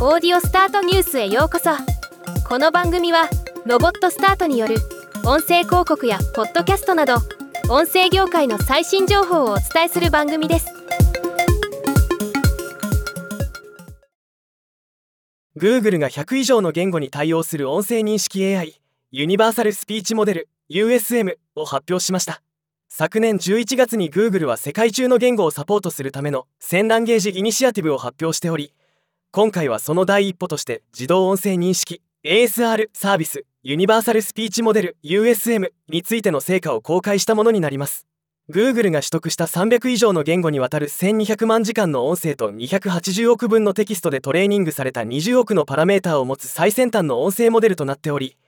オーディオスタートニュースへようこそ。この番組はロボットスタートによる音声広告やポッドキャストなど音声業界の最新情報をお伝えする番組です。Google が100以上の言語に対応する音声認識 AI ユニバーサルスピーチモデル USM を発表しました。昨年11月に Google は世界中の言語をサポートするための1000ランゲージイニシアティブを発表しており今回はその第一歩として自動音声認識 ASR サービスユニバーサルスピーチモデル USM についての成果を公開したものになります。Google が取得した300以上の言語にわたる1200万時間の音声と280億分のテキストでトレーニングされた20億のパラメータを持つ最先端の音声モデルとなっており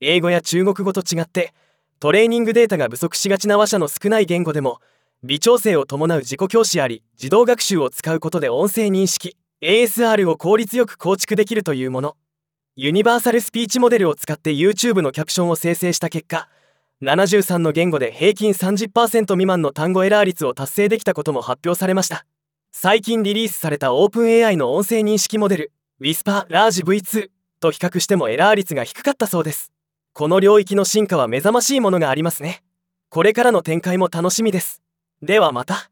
英語や中国語と違ってトレーニングデータが不足しがちな話者の少ない言語でも微調整を伴う自己教師あり自動学習を使うことで音声認識 ASR を効率よく構築できるというもの。ユニバーサルスピーチモデルを使って YouTube のキャプションを生成した結果73の言語で平均30%未満の単語エラー率を達成できたことも発表されました。最近リリースされた OpenAI の音声認識モデル Whisper Large V2 と比較してもエラー率が低かったそうです。この領域の進化は目覚ましいものがありますね。これからの展開も楽しみです。ではまた。